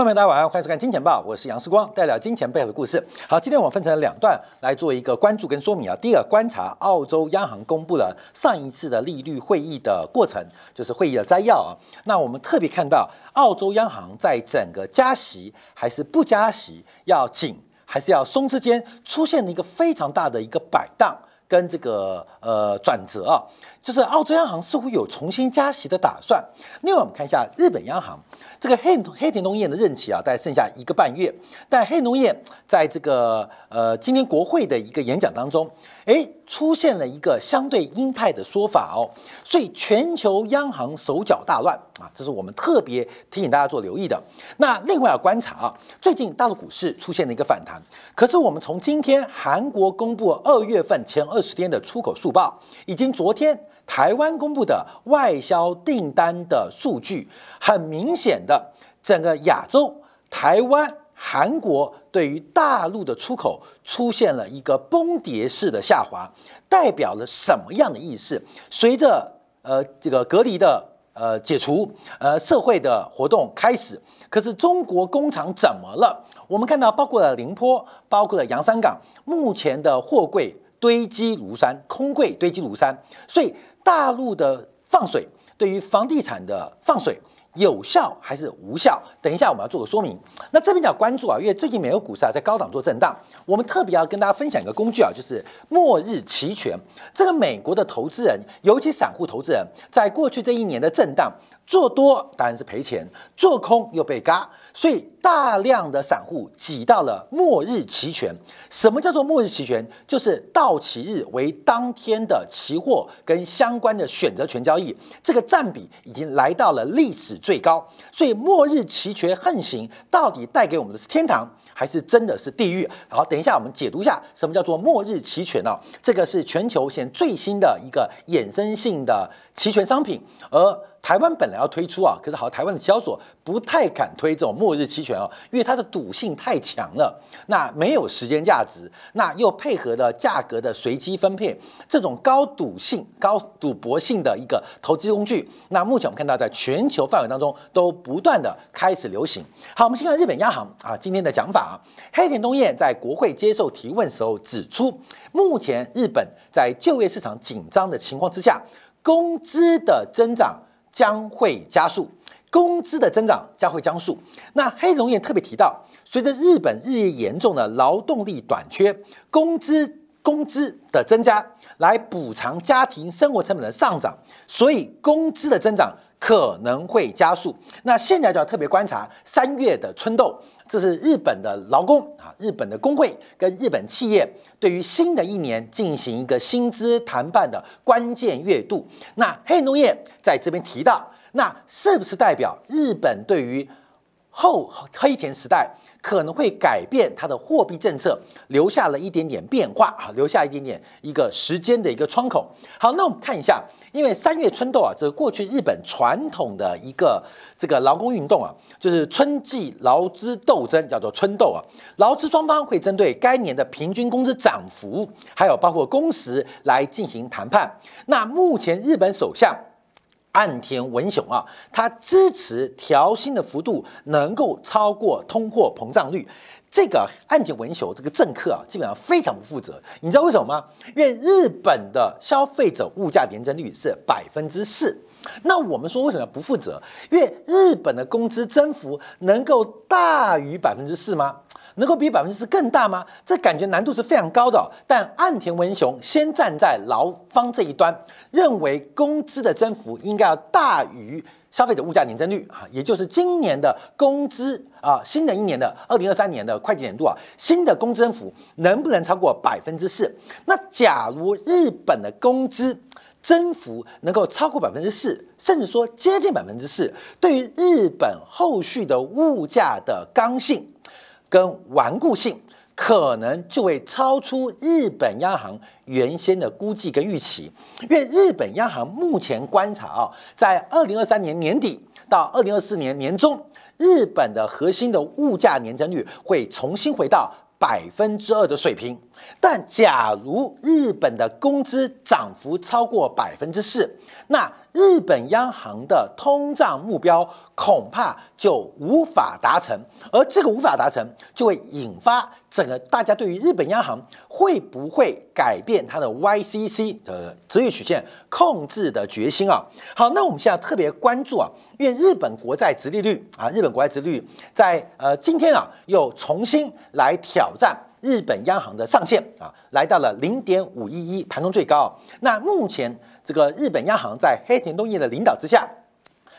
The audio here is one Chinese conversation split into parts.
各位朋友大家晚上好，欢迎收看《金钱报》，我是杨世光，带来金钱背后的故事。好，今天我们分成两段来做一个关注跟说明啊。第一个观察澳洲央行公布了上一次的利率会议的过程，就是会议的摘要啊。那我们特别看到澳洲央行在整个加息还是不加息，要紧还是要松之间，出现了一个非常大的一个摆荡跟这个呃转折啊。就是澳洲央行似乎有重新加息的打算。另外，我们看一下日本央行。这个黑黑田东彦的任期啊，大概剩下一个半月。但黑农业在这个呃今天国会的一个演讲当中，哎，出现了一个相对鹰派的说法哦，所以全球央行手脚大乱啊，这是我们特别提醒大家做留意的。那另外要观察啊，最近大陆股市出现了一个反弹，可是我们从今天韩国公布二月份前二十天的出口速报，以及昨天。台湾公布的外销订单的数据，很明显的，整个亚洲、台湾、韩国对于大陆的出口出现了一个崩跌式的下滑，代表了什么样的意思？随着呃这个隔离的呃解除，呃社会的活动开始，可是中国工厂怎么了？我们看到包括了宁波，包括了洋山港，目前的货柜堆积如山，空柜堆积如山，所以。大陆的放水对于房地产的放水有效还是无效？等一下我们要做个说明。那这边要关注啊，因为最近美国股市啊在高档做震荡，我们特别要跟大家分享一个工具啊，就是末日期权。这个美国的投资人，尤其散户投资人，在过去这一年的震荡。做多当然是赔钱，做空又被嘎，所以大量的散户挤到了末日期权。什么叫做末日期权？就是到期日为当天的期货跟相关的选择权交易，这个占比已经来到了历史最高。所以末日期权横行，到底带给我们的是天堂，还是真的是地狱？好，等一下我们解读一下什么叫做末日期权哦。这个是全球现最新的一个衍生性的期权商品，而。台湾本来要推出啊，可是好，台湾的交易所不太敢推这种末日期权啊，因为它的赌性太强了，那没有时间价值，那又配合了价格的随机分配，这种高赌性、高赌博性的一个投资工具，那目前我们看到在全球范围当中都不断的开始流行。好，我们先看日本央行啊今天的讲法，黑田东彦在国会接受提问时候指出，目前日本在就业市场紧张的情况之下，工资的增长。将会加速，工资的增长将会加速。那黑龙也特别提到，随着日本日益严重的劳动力短缺，工资工资的增加来补偿家庭生活成本的上涨，所以工资的增长可能会加速。那现在就要特别观察三月的春斗，这是日本的劳工啊，日本的工会跟日本企业对于新的一年进行一个薪资谈判的关键月度。那黑农业在这边提到，那是不是代表日本对于后黑田时代可能会改变它的货币政策，留下了一点点变化啊，留下一点点一个时间的一个窗口。好，那我们看一下，因为三月春斗啊，这个过去日本传统的一个这个劳工运动啊，就是春季劳资斗争，叫做春斗啊，劳资双方会针对该年的平均工资涨幅，还有包括工时来进行谈判。那目前日本首相。岸田文雄啊，他支持调薪的幅度能够超过通货膨胀率。这个岸田文雄这个政客啊，基本上非常不负责。你知道为什么吗？因为日本的消费者物价年增率是百分之四。那我们说为什么不负责？因为日本的工资增幅能够大于百分之四吗？能够比百分之四更大吗？这感觉难度是非常高的。但岸田文雄先站在劳方这一端，认为工资的增幅应该要大于消费者物价年增率啊，也就是今年的工资啊，新的一年的二零二三年的会计年度啊，新的工资增幅能不能超过百分之四？那假如日本的工资增幅能够超过百分之四，甚至说接近百分之四，对于日本后续的物价的刚性。跟顽固性可能就会超出日本央行原先的估计跟预期，因为日本央行目前观察啊，在二零二三年年底到二零二四年年中，日本的核心的物价年增率会重新回到百分之二的水平。但假如日本的工资涨幅超过百分之四，那日本央行的通胀目标恐怕就无法达成，而这个无法达成，就会引发整个大家对于日本央行会不会改变它的 YCC 的直率曲线控制的决心啊。好，那我们现在特别关注啊，因为日本国债直利率啊，日本国债直利率在呃今天啊又重新来挑战。日本央行的上限啊，来到了零点五一一，盘中最高。那目前这个日本央行在黑田东彦的领导之下，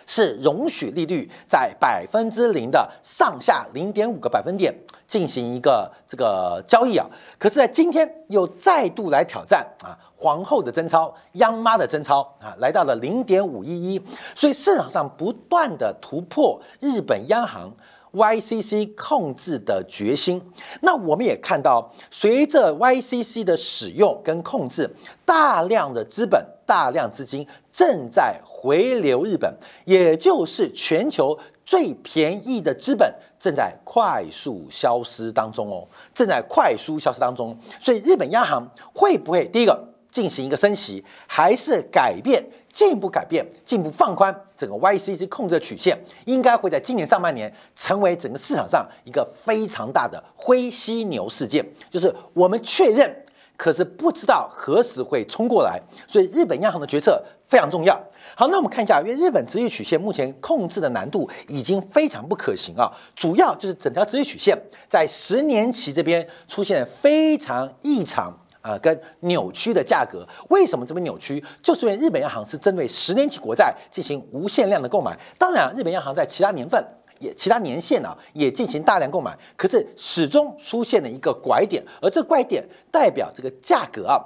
是容许利率在百分之零的上下零点五个百分点进行一个这个交易啊。可是，在今天又再度来挑战啊，皇后的真钞、央妈的真钞啊，来到了零点五一一。所以市场上不断的突破日本央行。YCC 控制的决心，那我们也看到，随着 YCC 的使用跟控制，大量的资本、大量资金正在回流日本，也就是全球最便宜的资本正在快速消失当中哦，正在快速消失当中。所以，日本央行会不会第一个进行一个升息，还是改变？进一步改变，进一步放宽整个 YCC 控制的曲线，应该会在今年上半年成为整个市场上一个非常大的灰犀牛事件。就是我们确认，可是不知道何时会冲过来，所以日本央行的决策非常重要。好，那我们看一下，因为日本直率曲线目前控制的难度已经非常不可行啊，主要就是整条直率曲线在十年期这边出现非常异常。啊，跟扭曲的价格，为什么这么扭曲？就是因为日本央行是针对十年期国债进行无限量的购买。当然，日本央行在其他年份也、其他年限啊，也进行大量购买。可是始终出现了一个拐点，而这拐点代表这个价格啊，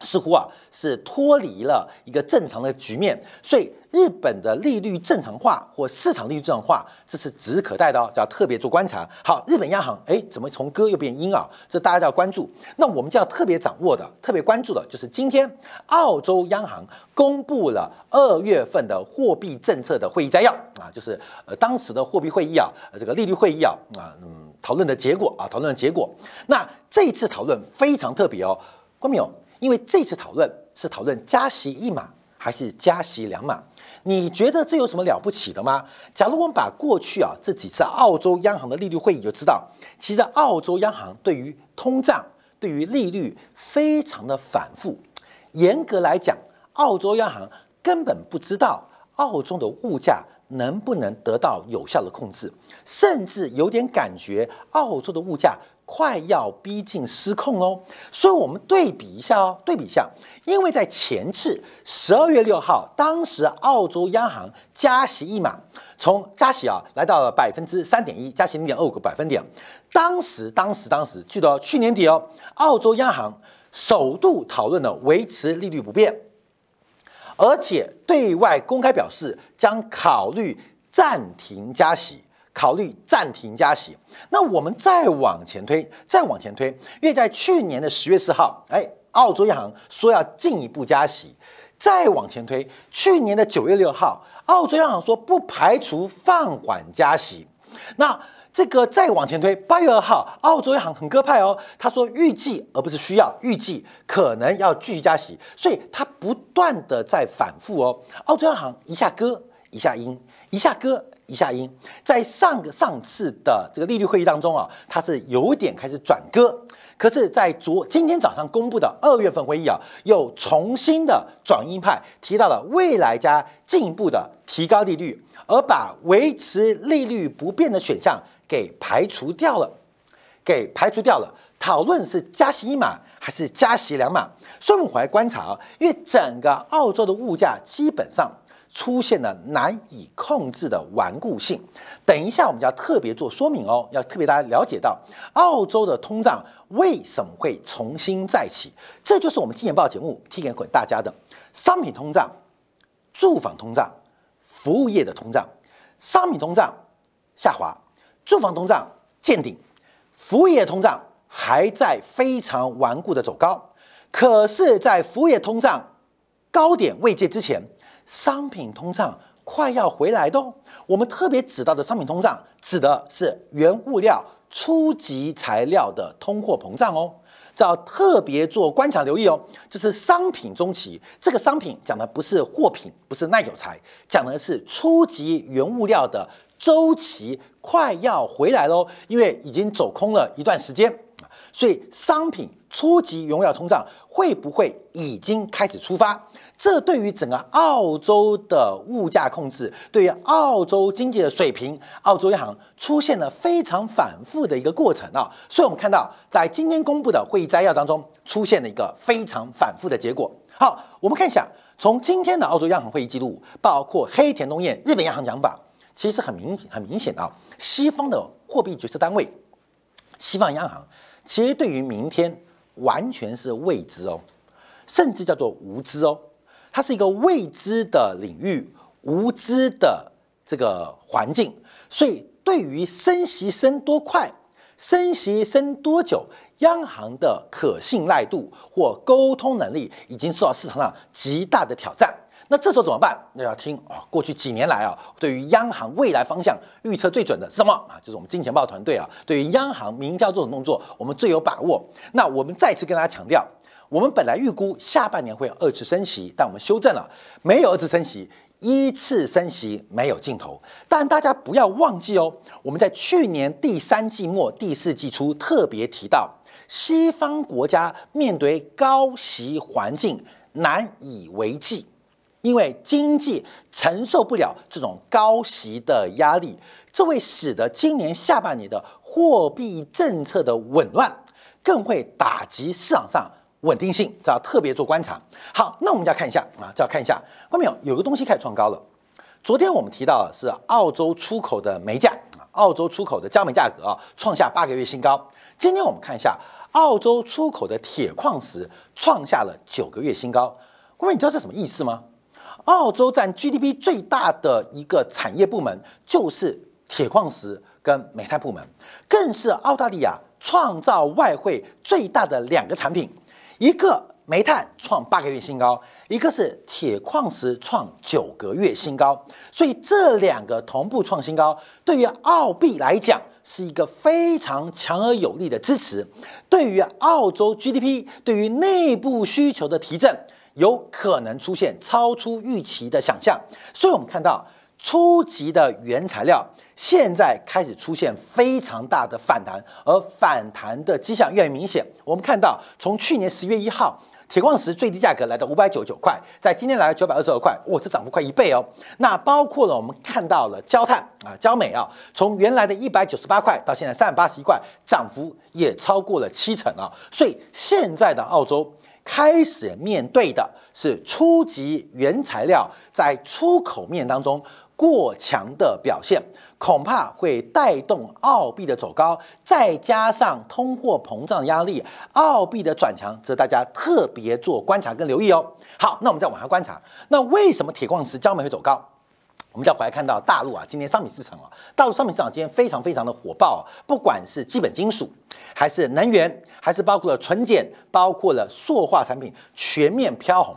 似乎啊是脱离了一个正常的局面，所以。日本的利率正常化或市场利率正常化，这是指日可待的哦，要特别做观察。好，日本央行哎，怎么从歌又变音啊？这大家都要关注。那我们就要特别掌握的、特别关注的，就是今天澳洲央行公布了二月份的货币政策的会议摘要啊，就是呃当时的货币会议啊，这个利率会议啊啊嗯讨论的结果啊，讨论的结果。那这次讨论非常特别哦，关明因为这次讨论是讨论加息一码还是加息两码。你觉得这有什么了不起的吗？假如我们把过去啊这几次澳洲央行的利率会议就知道，其实澳洲央行对于通胀、对于利率非常的反复。严格来讲，澳洲央行根本不知道澳洲的物价能不能得到有效的控制，甚至有点感觉澳洲的物价。快要逼近失控哦，所以我们对比一下哦，对比一下，因为在前次十二月六号，当时澳洲央行加息一码，从加息啊来到了百分之三点一，加息零点二五个百分点。当时，当时，当时，记得去年底哦，澳洲央行首度讨论了维持利率不变，而且对外公开表示将考虑暂停加息。考虑暂停加息，那我们再往前推，再往前推，因为在去年的十月四号，哎，澳洲央行说要进一步加息，再往前推，去年的九月六号，澳洲央行说不排除放缓加息，那这个再往前推，八月二号，澳洲央行很鸽派哦，他说预计而不是需要，预计可能要继续加息，所以它不断的在反复哦，澳洲央行一下鸽，一下阴，一下鸽。一下音，在上个上次的这个利率会议当中啊，它是有点开始转鸽，可是，在昨今天早上公布的二月份会议啊，又重新的转鹰派，提到了未来加进一步的提高利率，而把维持利率不变的选项给排除掉了，给排除掉了。讨论是加息一码还是加息两码，所以我们回来观察啊，因为整个澳洲的物价基本上。出现了难以控制的顽固性。等一下，我们要特别做说明哦，要特别大家了解到澳洲的通胀为什么会重新再起。这就是我们《金钱报》节目提给大家的：商品通胀、住房通胀、服务业的通胀。商品通胀下滑，住房通胀见顶，服务业通胀还在非常顽固的走高。可是，在服务业通胀高点未见之前。商品通胀快要回来的哦。我们特别指到的商品通胀，指的是原物料、初级材料的通货膨胀哦。这要特别做观察留意哦。就是商品中期，这个商品讲的不是货品，不是耐久材，讲的是初级原物料的周期快要回来喽，因为已经走空了一段时间所以商品初级原料通胀会不会已经开始出发？这对于整个澳洲的物价控制，对于澳洲经济的水平，澳洲央行出现了非常反复的一个过程啊。所以，我们看到在今天公布的会议摘要当中，出现了一个非常反复的结果。好，我们看一下，从今天的澳洲央行会议记录，包括黑田东彦日本央行讲法，其实很明很明显啊，西方的货币决策单位，西方央行其实对于明天完全是未知哦，甚至叫做无知哦。它是一个未知的领域，无知的这个环境，所以对于升息升多快、升息升多久，央行的可信赖度或沟通能力已经受到市场上极大的挑战。那这时候怎么办？那要听啊，过去几年来啊，对于央行未来方向预测最准的是什么啊？就是我们金钱豹团队啊，对于央行明标这种动作，我们最有把握。那我们再次跟大家强调。我们本来预估下半年会有二次升息，但我们修正了，没有二次升息，一次升息没有尽头。但大家不要忘记哦，我们在去年第三季末、第四季初特别提到，西方国家面对高息环境难以为继，因为经济承受不了这种高息的压力，这会使得今年下半年的货币政策的紊乱，更会打击市场上。稳定性，这要特别做观察。好，那我们就要看一下啊，就要看一下，看到没有？有个东西开始创高了。昨天我们提到的是澳洲出口的煤价啊，澳洲出口的焦煤价格啊创下八个月新高。今天我们看一下澳洲出口的铁矿石创下了九个月新高。各位，你知道这什么意思吗？澳洲占 GDP 最大的一个产业部门就是铁矿石跟煤炭部门，更是澳大利亚创造外汇最大的两个产品。一个煤炭创八个月新高，一个是铁矿石创九个月新高，所以这两个同步创新高，对于澳币来讲是一个非常强而有力的支持，对于澳洲 GDP，对于内部需求的提振，有可能出现超出预期的想象，所以我们看到。初级的原材料现在开始出现非常大的反弹，而反弹的迹象越来越明显。我们看到，从去年十月一号，铁矿石最低价格来到五百九十九块，在今天来到九百二十二块，哇，这涨幅快一倍哦。那包括了我们看到了焦炭啊，焦煤啊，从原来的一百九十八块到现在三百八十一块，涨幅也超过了七成啊。所以现在的澳洲开始面对的是初级原材料在出口面当中。过强的表现恐怕会带动澳币的走高，再加上通货膨胀压力，澳币的转强，值得大家特别做观察跟留意哦。好，那我们再往下观察，那为什么铁矿石、焦煤会走高？我们再回来看到大陆啊，今天商品市场啊，大陆商品市场今天非常非常的火爆啊，不管是基本金属，还是能源，还是包括了纯碱，包括了塑化产品，全面飘红。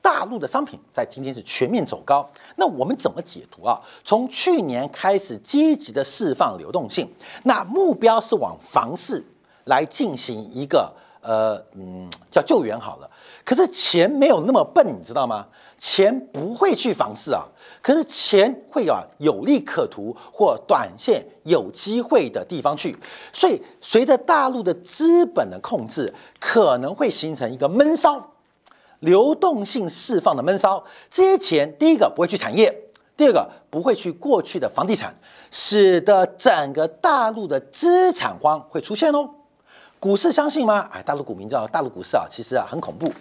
大陆的商品在今天是全面走高，那我们怎么解读啊？从去年开始积极的释放流动性，那目标是往房市来进行一个呃嗯叫救援好了。可是钱没有那么笨，你知道吗？钱不会去房市啊，可是钱会有有利可图或短线有机会的地方去。所以随着大陆的资本的控制，可能会形成一个闷烧。流动性释放的闷烧，这些钱第一个不会去产业，第二个不会去过去的房地产，使得整个大陆的资产荒会出现哦。股市相信吗？哎，大陆股民知道，大陆股市啊，其实啊很恐怖。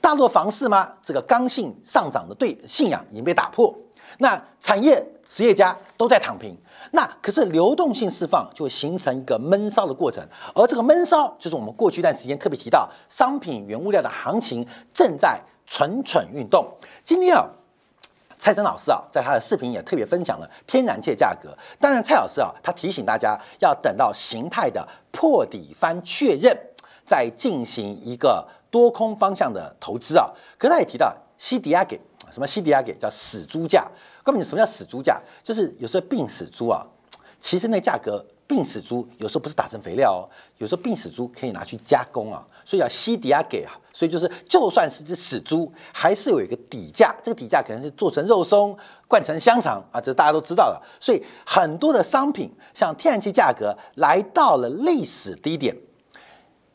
大陆房市吗？这个刚性上涨的对信仰已经被打破。那产业实业家都在躺平。那可是流动性释放就会形成一个闷烧的过程，而这个闷烧就是我们过去一段时间特别提到，商品原物料的行情正在蠢蠢欲动。今天啊，蔡生老师啊，在他的视频也特别分享了天然气价格。当然，蔡老师啊，他提醒大家要等到形态的破底翻确认，再进行一个多空方向的投资啊。可他也提到西迪亚给什么西迪亚给叫死猪价。根本什么叫死猪价？就是有时候病死猪啊，其实那价格病死猪有时候不是打成肥料哦，有时候病死猪可以拿去加工啊，所以要西迪亚给啊，所以就是就算是只死猪，还是有一个底价，这个底价可能是做成肉松、灌成香肠啊，这大家都知道了。所以很多的商品，像天然气价格来到了历史低点，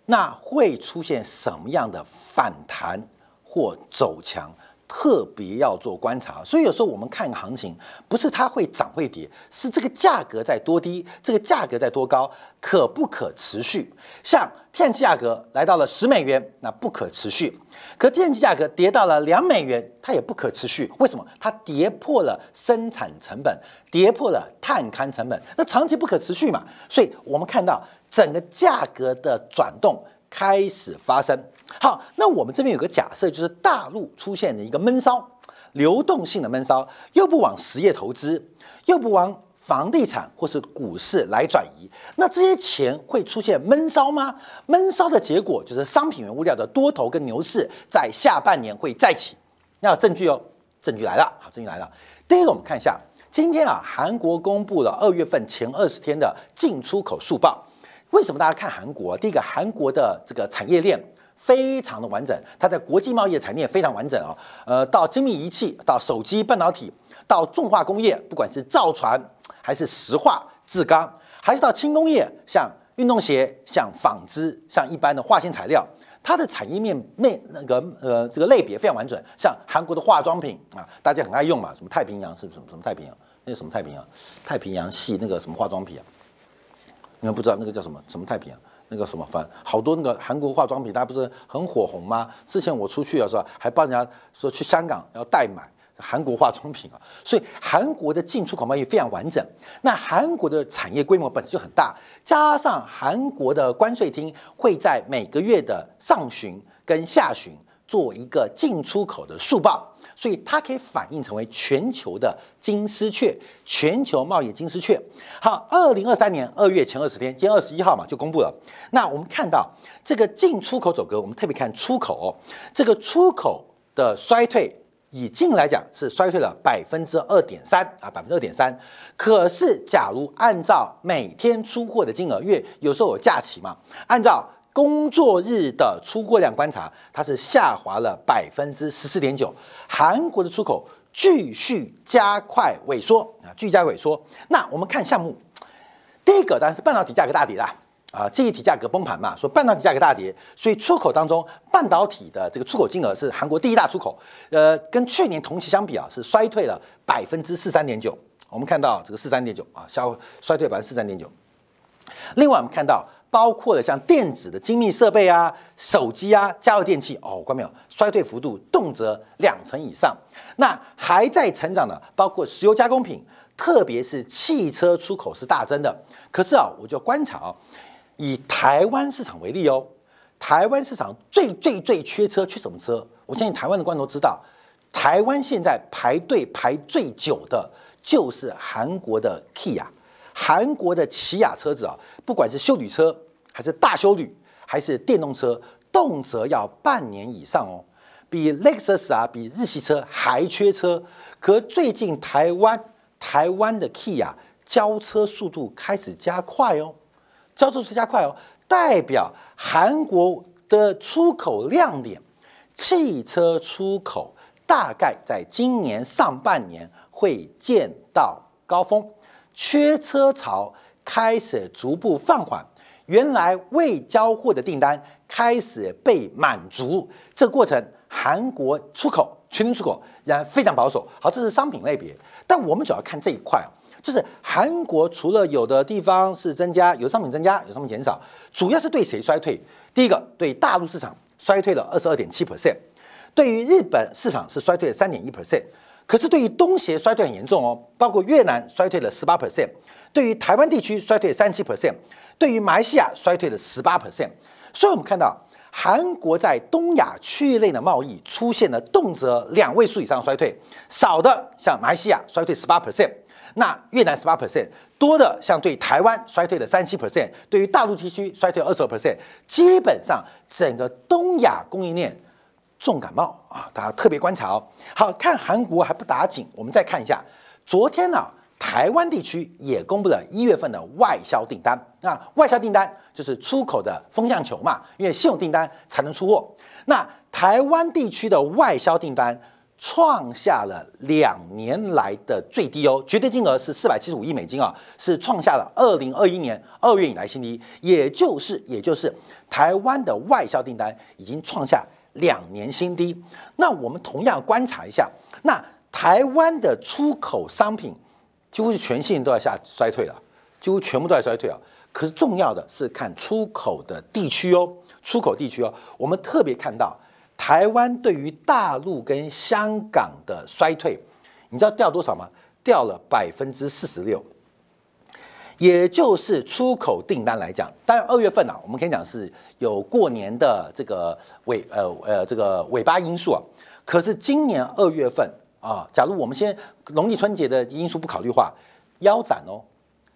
那会出现什么样的反弹或走强？特别要做观察，所以有时候我们看行情，不是它会涨会跌，是这个价格在多低，这个价格在多高，可不可持续？像天然气价格来到了十美元，那不可持续；可天气价格跌到了两美元，它也不可持续。为什么？它跌破了生产成本，跌破了碳勘成本，那长期不可持续嘛？所以我们看到整个价格的转动开始发生。好，那我们这边有个假设，就是大陆出现了一个闷骚，流动性的闷骚，又不往实业投资，又不往房地产或是股市来转移，那这些钱会出现闷骚吗？闷骚的结果就是商品原物料的多头跟牛市在下半年会再起。那证据哦，证据来了，好，证据来了。第一个，我们看一下，今天啊，韩国公布了二月份前二十天的进出口速报。为什么大家看韩国？第一个，韩国的这个产业链。非常的完整，它在国际贸易的产业非常完整啊。呃，到精密仪器，到手机、半导体，到重化工业，不管是造船还是石化、制钢，还是到轻工业，像运动鞋、像纺织、像一般的化纤材料，它的产业面内那个呃这个类别非常完整。像韩国的化妆品啊，大家很爱用嘛，什么太平洋是什么什么太平洋？那个什么太平洋？太平洋系那个什么化妆品啊？你们不知道那个叫什么什么太平洋？那个什么，反好多那个韩国化妆品，它不是很火红吗？之前我出去的时候，还帮人家说去香港要代买韩国化妆品啊。所以韩国的进出口贸易非常完整。那韩国的产业规模本身就很大，加上韩国的关税厅会在每个月的上旬跟下旬做一个进出口的速报。所以它可以反映成为全球的金丝雀，全球贸易金丝雀。好，二零二三年二月前二十天，今天二十一号嘛就公布了。那我们看到这个进出口走格，我们特别看出口，这个出口的衰退，以进来讲是衰退了百分之二点三啊，百分之二点三。可是假如按照每天出货的金额，因为有时候有假期嘛，按照工作日的出货量观察，它是下滑了百分之十四点九。韩国的出口继续加快萎缩啊，继续加快萎缩。那我们看项目，第一个当然是半导体价格大跌啦，啊，记忆体价格崩盘嘛，说半导体价格大跌，所以出口当中半导体的这个出口金额是韩国第一大出口，呃，跟去年同期相比啊，是衰退了百分之四三点九。我们看到这个四三点九啊，消衰退百分之四三点九。另外我们看到。包括了像电子的精密设备啊、手机啊、家用电器哦，关没有？衰退幅度动辄两成以上。那还在成长的，包括石油加工品，特别是汽车出口是大增的。可是啊，我就观察啊，以台湾市场为例哦，台湾市场最最最缺车，缺什么车？我相信台湾的观众都知道，台湾现在排队排最久的就是韩国的 Kia。韩国的起亚车子啊，不管是修旅车还是大修旅，还是电动车，动辄要半年以上哦，比 Lexus 啊，比日系车还缺车。可最近台湾台湾的 Key 啊交车速度开始加快哦，交车速度加快哦，代表韩国的出口亮点，汽车出口大概在今年上半年会见到高峰。缺车潮开始逐步放缓，原来未交货的订单开始被满足。这个过程，韩国出口全年出口仍然非常保守。好，这是商品类别，但我们主要看这一块啊，就是韩国除了有的地方是增加，有商品增加，有商品减少，主要是对谁衰退？第一个，对大陆市场衰退了二十二点七 percent，对于日本市场是衰退了三点一 percent。可是对于东协衰退很严重哦，包括越南衰退了十八 percent，对于台湾地区衰退三七 percent，对于马来西亚衰退了十八 percent。所以我们看到韩国在东亚区域内的贸易出现了动辄两位数以上衰退，少的像马来西亚衰退十八 percent，那越南十八 percent，多的像对台湾衰退了三七 percent，对于大陆地区衰退二十二 percent，基本上整个东亚供应链。重感冒啊，大家特别观察哦。好看韩国还不打紧，我们再看一下，昨天呢，台湾地区也公布了一月份的外销订单。那外销订单就是出口的风向球嘛，因为现有订单才能出货。那台湾地区的外销订单创下了两年来的最低哦，绝对金额是四百七十五亿美金啊，是创下了二零二一年二月以来新低，也就是也就是台湾的外销订单已经创下两年新低。那我们同样观察一下，那台湾的出口商品。几乎是全线都在下衰退了，几乎全部都在衰退啊！可是重要的是看出口的地区哦，出口地区哦，我们特别看到台湾对于大陆跟香港的衰退，你知道掉多少吗？掉了百分之四十六，也就是出口订单来讲，当然二月份啊，我们可以讲是有过年的这个尾呃呃这个尾巴因素啊，可是今年二月份。啊，假如我们先农历春节的因素不考虑话，腰斩哦，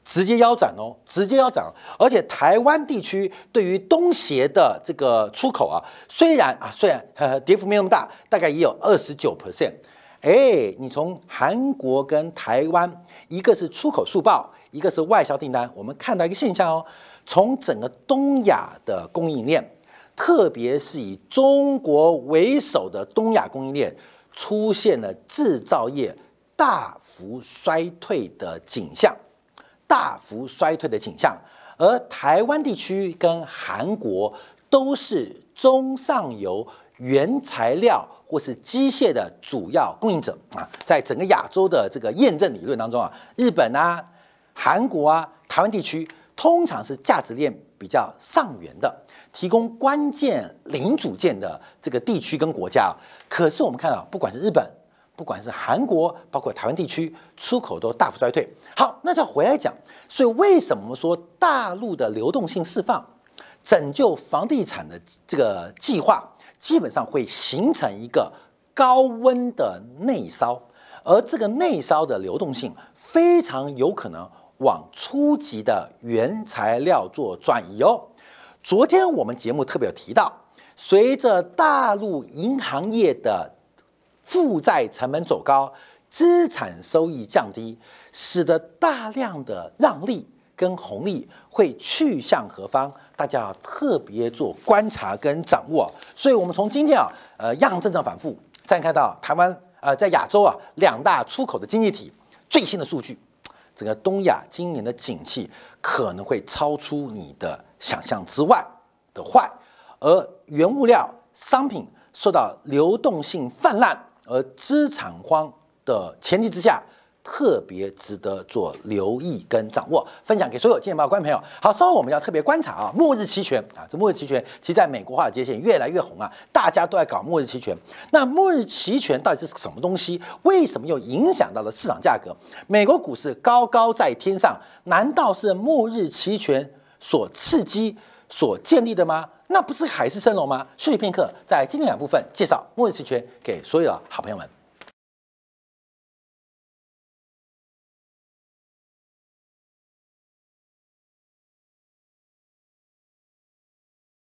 直接腰斩哦，直接腰斩。而且台湾地区对于东协的这个出口啊，虽然啊虽然呃跌幅没那么大，大概也有二十九 percent。哎，你从韩国跟台湾，一个是出口速报，一个是外销订单，我们看到一个现象哦，从整个东亚的供应链，特别是以中国为首的东亚供应链。出现了制造业大幅衰退的景象，大幅衰退的景象，而台湾地区跟韩国都是中上游原材料或是机械的主要供应者啊，在整个亚洲的这个验证理论当中啊，日本啊、韩国啊、台湾地区通常是价值链比较上缘的。提供关键零组件的这个地区跟国家，可是我们看到，不管是日本，不管是韩国，包括台湾地区，出口都大幅衰退。好，那就回来讲，所以为什么说大陆的流动性释放，拯救房地产的这个计划，基本上会形成一个高温的内烧，而这个内烧的流动性非常有可能往初级的原材料做转移哦。昨天我们节目特别有提到，随着大陆银行业的负债成本走高，资产收益降低，使得大量的让利跟红利会去向何方？大家要特别做观察跟掌握。所以，我们从今天啊，呃，央行政策反复，再看到台湾呃，在亚洲啊两大出口的经济体最新的数据，整个东亚今年的景气可能会超出你的。想象之外的坏，而原物料商品受到流动性泛滥而资产荒的前提之下，特别值得做留意跟掌握。分享给所有金钱报观众朋友。好，稍后我们要特别观察啊，末日期权啊，这末日期权其实在美国华尔街线越来越红啊，大家都在搞末日期权。那末日期权到底是什么东西？为什么又影响到了市场价格？美国股市高高在天上，难道是末日期权？所刺激、所建立的吗？那不是海市蜃楼吗？休息片刻，在今天两部分介绍末日期权给所有的好朋友们。